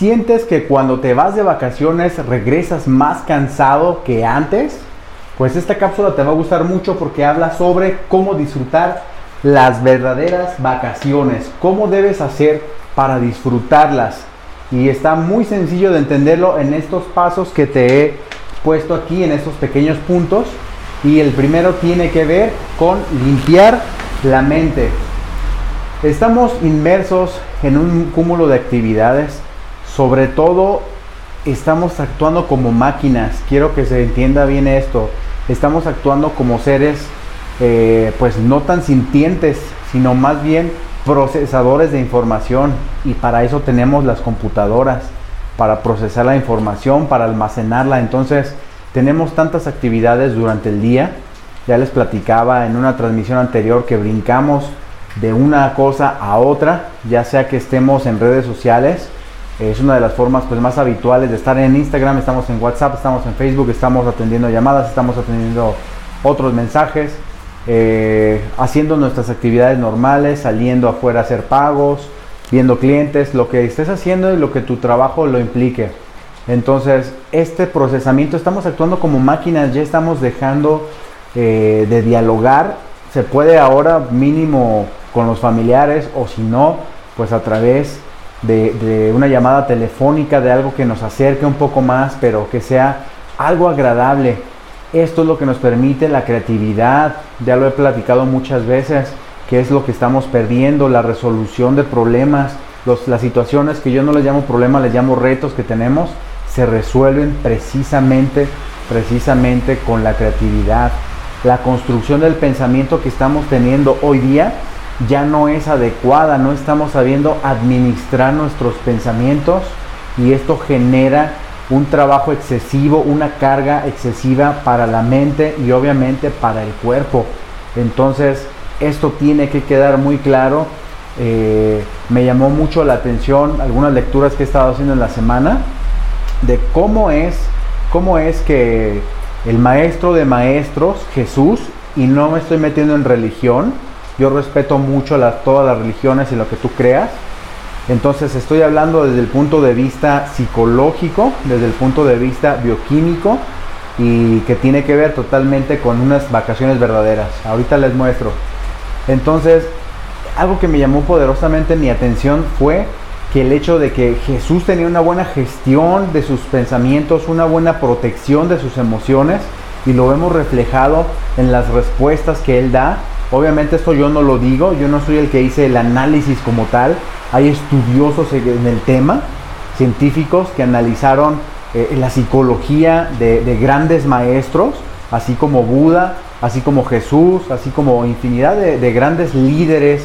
¿Sientes que cuando te vas de vacaciones regresas más cansado que antes? Pues esta cápsula te va a gustar mucho porque habla sobre cómo disfrutar las verdaderas vacaciones, cómo debes hacer para disfrutarlas. Y está muy sencillo de entenderlo en estos pasos que te he puesto aquí, en estos pequeños puntos. Y el primero tiene que ver con limpiar la mente. Estamos inmersos en un cúmulo de actividades sobre todo estamos actuando como máquinas. Quiero que se entienda bien esto. Estamos actuando como seres eh, pues no tan sintientes, sino más bien procesadores de información. Y para eso tenemos las computadoras, para procesar la información, para almacenarla. Entonces tenemos tantas actividades durante el día. Ya les platicaba en una transmisión anterior que brincamos de una cosa a otra, ya sea que estemos en redes sociales, es una de las formas pues, más habituales de estar en Instagram, estamos en WhatsApp, estamos en Facebook, estamos atendiendo llamadas, estamos atendiendo otros mensajes, eh, haciendo nuestras actividades normales, saliendo afuera a hacer pagos, viendo clientes, lo que estés haciendo y lo que tu trabajo lo implique. Entonces, este procesamiento, estamos actuando como máquinas, ya estamos dejando eh, de dialogar, se puede ahora mínimo con los familiares o si no, pues a través de, una llamada telefónica, de algo que nos acerque un poco más, pero que sea algo agradable. Esto es lo que nos permite la creatividad, ya lo he platicado muchas veces, que es lo que estamos perdiendo, la resolución de problemas, las situaciones que yo no les llamo problemas, les llamo retos que tenemos, se resuelven precisamente, precisamente con la creatividad. La construcción del pensamiento que estamos teniendo hoy día ya no es adecuada, no estamos sabiendo administrar nuestros pensamientos y esto genera un trabajo excesivo, una carga excesiva para la mente y obviamente para el cuerpo. Entonces, esto tiene que quedar muy claro. Eh, me llamó mucho la atención algunas lecturas que he estado haciendo en la semana de cómo es, cómo es que el maestro de maestros, Jesús, y no me estoy metiendo en religión, yo respeto mucho todas las religiones y lo que tú creas. Entonces estoy hablando desde el punto de vista psicológico, desde el punto de vista bioquímico y que tiene que ver totalmente con unas vacaciones verdaderas. Ahorita les muestro. Entonces, algo que me llamó poderosamente mi atención fue que el hecho de que Jesús tenía una buena gestión de sus pensamientos, una buena protección de sus emociones, y lo vemos reflejado en las respuestas que él da Obviamente esto yo no lo digo, yo no soy el que hice el análisis como tal. Hay estudiosos en el tema, científicos que analizaron eh, la psicología de, grandes maestros, así como Buda, así como Jesús, así como infinidad de, grandes líderes,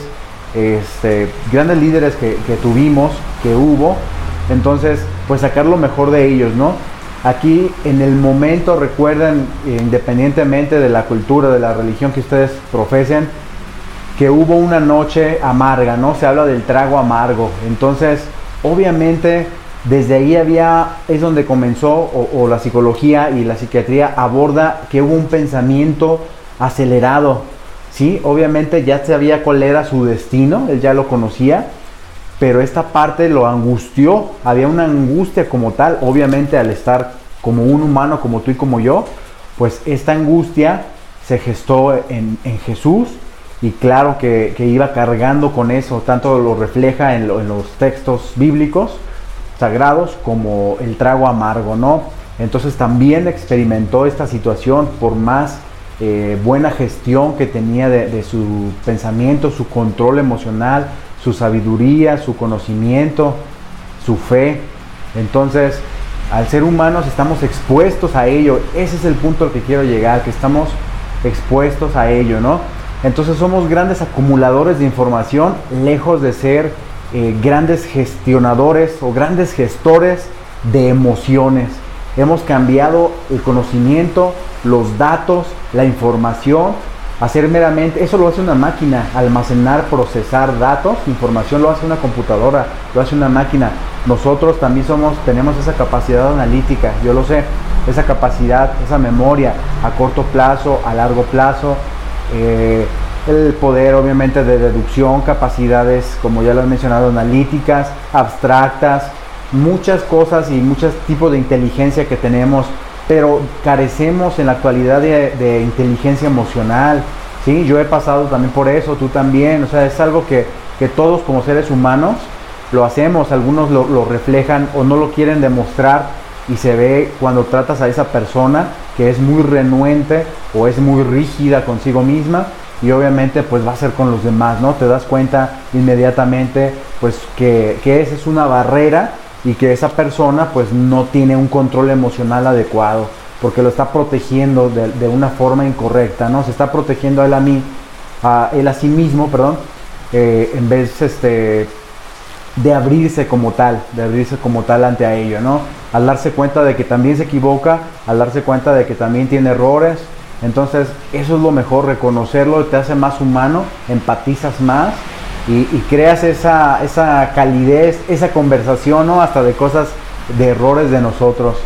este, grandes líderes que, que tuvimos, que hubo. Entonces, pues sacar lo mejor de ellos, ¿no? Aquí en el momento recuerdan, independientemente de la cultura, de la religión que ustedes profesen, que hubo una noche amarga, ¿no? Se habla del trago amargo. Entonces, obviamente, desde ahí había, es donde comenzó, o, la psicología y la psiquiatría aborda que hubo un pensamiento acelerado, ¿sí? Obviamente ya sabía cuál era su destino, él ya lo conocía, pero esta parte lo angustió, había una angustia como tal, obviamente al estar como un humano como tú y como yo, pues esta angustia se gestó en, Jesús y claro que, iba cargando con eso, tanto lo refleja en, los textos bíblicos sagrados como el trago amargo, ¿no? Entonces también experimentó esta situación por más eh, buena gestión que tenía de, su pensamiento, su control emocional, su sabiduría, su conocimiento, su fe. Entonces, al ser humanos estamos expuestos a ello. Ese es el punto al que quiero llegar, que estamos expuestos a ello, ¿no? Entonces somos grandes acumuladores de información, lejos de ser eh, grandes gestionadores o grandes gestores de emociones. Hemos cambiado el conocimiento, los datos, la información hacer meramente, eso lo hace una máquina, almacenar, procesar datos, información lo hace una computadora, lo hace una máquina. Nosotros también somos, tenemos esa capacidad analítica, yo lo sé, esa capacidad, esa memoria a corto plazo, a largo plazo, eh, el poder obviamente de deducción, capacidades, como ya lo he mencionado, analíticas, abstractas, muchas cosas y muchos tipos de inteligencia que tenemos, pero carecemos en la actualidad de, inteligencia emocional. ¿sí? Yo he pasado también por eso, tú también, o sea, es algo que, que todos como seres humanos lo hacemos, algunos lo, lo reflejan o no lo quieren demostrar y se ve cuando tratas a esa persona que es muy renuente o es muy rígida consigo misma y obviamente pues va a ser con los demás, ¿no? Te das cuenta inmediatamente pues que, que esa es una barrera y que esa persona pues no tiene un control emocional adecuado porque lo está protegiendo de, una forma incorrecta, ¿no? Se está protegiendo a él a mí, a él a sí mismo, perdón, eh, en vez este, de abrirse como tal, de abrirse como tal ante a ello, ¿no? Al darse cuenta de que también se equivoca, al darse cuenta de que también tiene errores, entonces eso es lo mejor, reconocerlo, te hace más humano, empatizas más y, creas esa, esa calidez, esa conversación, ¿no? Hasta de cosas, de errores de nosotros.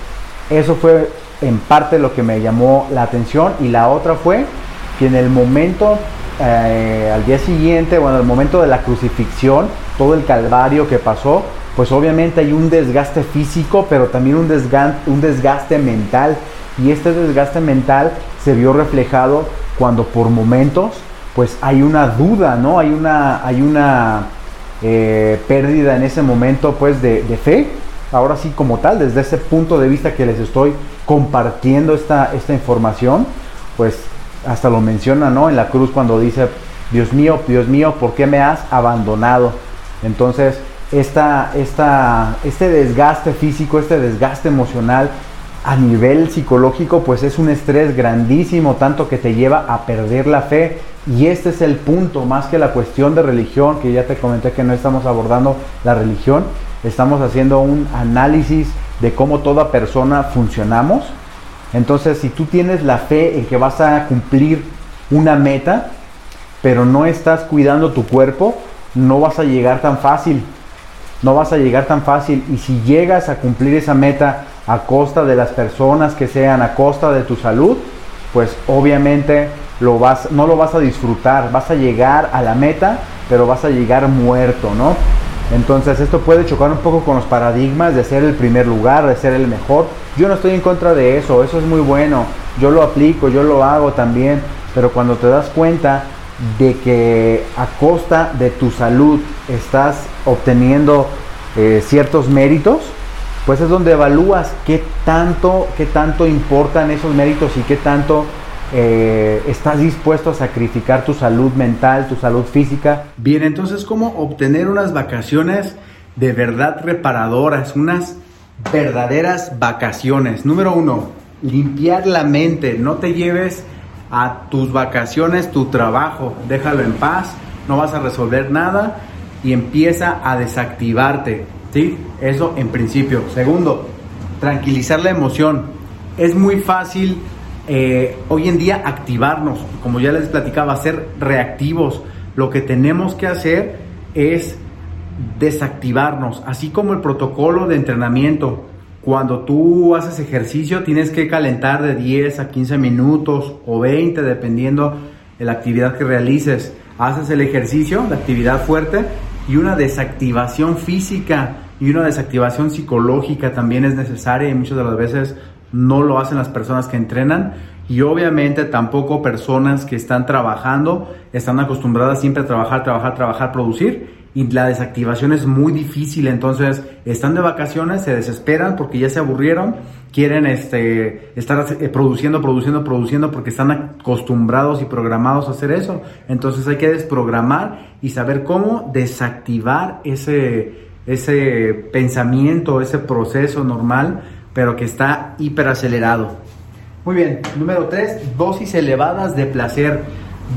Eso fue en parte lo que me llamó la atención y la otra fue que en el momento, eh, al día siguiente, bueno, el momento de la crucifixión, todo el calvario que pasó, pues obviamente hay un desgaste físico, pero también un desgaste, un desgaste mental. Y este desgaste mental se vio reflejado cuando por momentos pues hay una duda, ¿no? Hay una, hay una eh, pérdida en ese momento pues de, fe, ahora sí como tal, desde ese punto de vista que les estoy compartiendo esta, esta información, pues hasta lo menciona, ¿no? En la cruz cuando dice, Dios mío, Dios mío, ¿por qué me has abandonado? Entonces, esta, esta, este desgaste físico, este desgaste emocional a nivel psicológico, pues es un estrés grandísimo, tanto que te lleva a perder la fe. Y este es el punto, más que la cuestión de religión, que ya te comenté que no estamos abordando la religión, estamos haciendo un análisis de cómo toda persona funcionamos. Entonces, si tú tienes la fe en que vas a cumplir una meta, pero no estás cuidando tu cuerpo, no vas a llegar tan fácil. No vas a llegar tan fácil. Y si llegas a cumplir esa meta a costa de las personas que sean, a costa de tu salud, pues obviamente lo vas, no lo vas a disfrutar. Vas a llegar a la meta, pero vas a llegar muerto, ¿no? Entonces esto puede chocar un poco con los paradigmas de ser el primer lugar, de ser el mejor. Yo no estoy en contra de eso, eso es muy bueno. Yo lo aplico, yo lo hago también. Pero cuando te das cuenta de que a costa de tu salud estás obteniendo eh, ciertos méritos, pues es donde evalúas qué tanto, qué tanto importan esos méritos y qué tanto eh, estás dispuesto a sacrificar tu salud mental, tu salud física. Bien, entonces, ¿cómo obtener unas vacaciones de verdad reparadoras, unas verdaderas vacaciones? Número uno, limpiar la mente, no te lleves a tus vacaciones, tu trabajo, déjalo en paz, no vas a resolver nada y empieza a desactivarte, ¿sí? Eso en principio. Segundo, tranquilizar la emoción. Es muy fácil eh, hoy en día activarnos, como ya les platicaba, ser reactivos. Lo que tenemos que hacer es desactivarnos, así como el protocolo de entrenamiento cuando tú haces ejercicio tienes que calentar de 10 a 15 minutos o 20 dependiendo de la actividad que realices. Haces el ejercicio, la actividad fuerte y una desactivación física y una desactivación psicológica también es necesaria y muchas de las veces no lo hacen las personas que entrenan y obviamente tampoco personas que están trabajando están acostumbradas siempre a trabajar, trabajar, trabajar, producir y la desactivación es muy difícil, entonces están de vacaciones, se desesperan porque ya se aburrieron, quieren este, estar eh, produciendo, produciendo, produciendo porque están acostumbrados y programados a hacer eso, entonces hay que desprogramar y saber cómo desactivar ese, ese pensamiento, ese proceso normal, pero que está hiperacelerado. Muy bien, número 3, dosis elevadas de placer.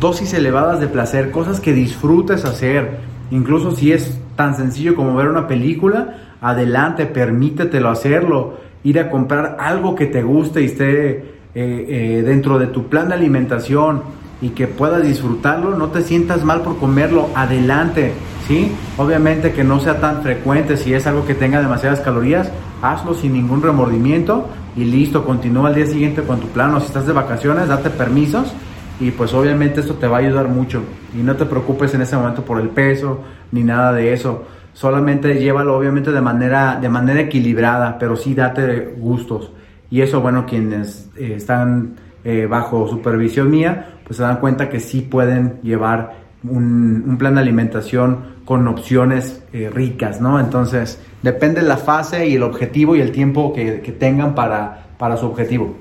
Dosis elevadas de placer, cosas que disfrutes hacer Incluso si es tan sencillo como ver una película, adelante, permítetelo hacerlo. Ir a comprar algo que te guste y esté eh, eh, dentro de tu plan de alimentación y que puedas disfrutarlo, no te sientas mal por comerlo, adelante, ¿sí? Obviamente que no sea tan frecuente, si es algo que tenga demasiadas calorías, hazlo sin ningún remordimiento y listo, continúa al día siguiente con tu plan o si estás de vacaciones, date permisos y pues obviamente esto te va a ayudar mucho y no te preocupes en ese momento por el peso ni nada de eso. solamente llévalo obviamente de manera, de manera equilibrada, pero sí date gustos. Y eso, bueno, quienes eh, están eh, bajo supervisión mía, pues se dan cuenta que sí pueden llevar un, plan de alimentación con opciones eh, ricas, ¿no? Entonces, depende de la fase y el objetivo y el tiempo que, que tengan para, para su objetivo.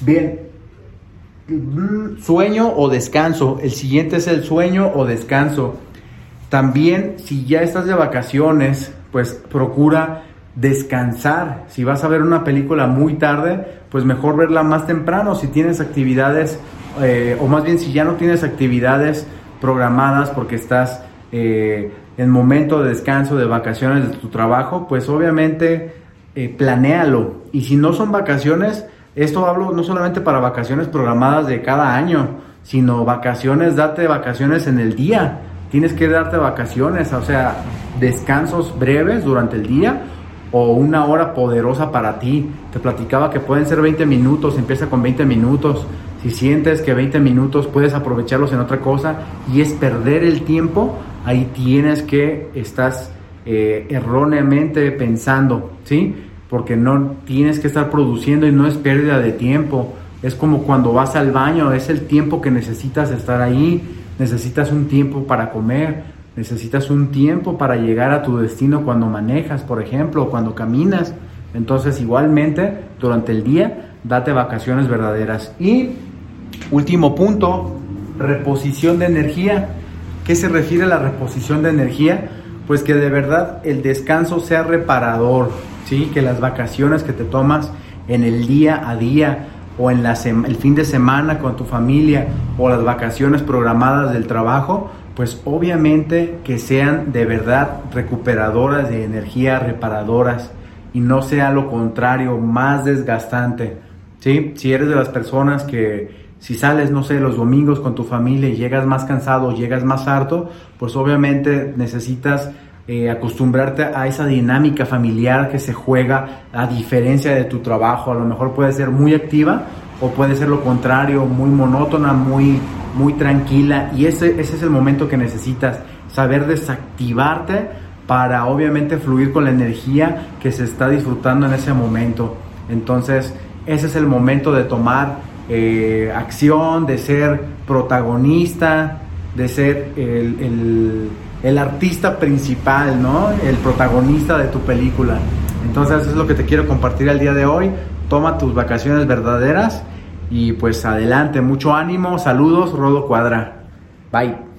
Bien, sueño o descanso. El siguiente es el sueño o descanso. También, si ya estás de vacaciones, pues procura descansar. Si vas a ver una película muy tarde, pues mejor verla más temprano. Si tienes actividades, eh, o más bien si ya no tienes actividades programadas porque estás eh, en momento de descanso, de vacaciones de tu trabajo, pues obviamente eh, planéalo. Y si no son vacaciones, esto hablo no solamente para vacaciones programadas de cada año, sino vacaciones, date vacaciones en el día. Tienes que darte vacaciones, o sea, descansos breves durante el día o una hora poderosa para ti. Te platicaba que pueden ser 20 minutos, empieza con 20 minutos. Si sientes que 20 minutos puedes aprovecharlos en otra cosa y es perder el tiempo, ahí tienes que estás eh, erróneamente pensando, ¿sí? porque no tienes que estar produciendo y no es pérdida de tiempo. Es como cuando vas al baño, es el tiempo que necesitas estar ahí, necesitas un tiempo para comer, necesitas un tiempo para llegar a tu destino cuando manejas, por ejemplo, o cuando caminas. Entonces, igualmente, durante el día, date vacaciones verdaderas. Y último punto, reposición de energía. ¿Qué se refiere a la reposición de energía? Pues que de verdad el descanso sea reparador, ¿sí? Que las vacaciones que te tomas en el día a día o en el fin de semana con tu familia o las vacaciones programadas del trabajo, pues obviamente que sean de verdad recuperadoras de energía, reparadoras y no sea lo contrario, más desgastante. ¿sí? Si eres de las personas que si sales, no sé, los domingos con tu familia y llegas más cansado, llegas más harto, pues obviamente necesitas eh, acostumbrarte a esa dinámica familiar que se juega a diferencia de tu trabajo. A lo mejor puede ser muy activa o puede ser lo contrario, muy monótona, muy, muy tranquila. Y ese, ese es el momento que necesitas, saber desactivarte para obviamente fluir con la energía que se está disfrutando en ese momento. Entonces, ese es el momento de tomar eh, acción, de ser protagonista, de ser el el artista principal, ¿no? El protagonista de tu película. Entonces es lo que te quiero compartir el día de hoy. Toma tus vacaciones verdaderas y pues adelante, mucho ánimo, saludos, Rodo Cuadra. Bye.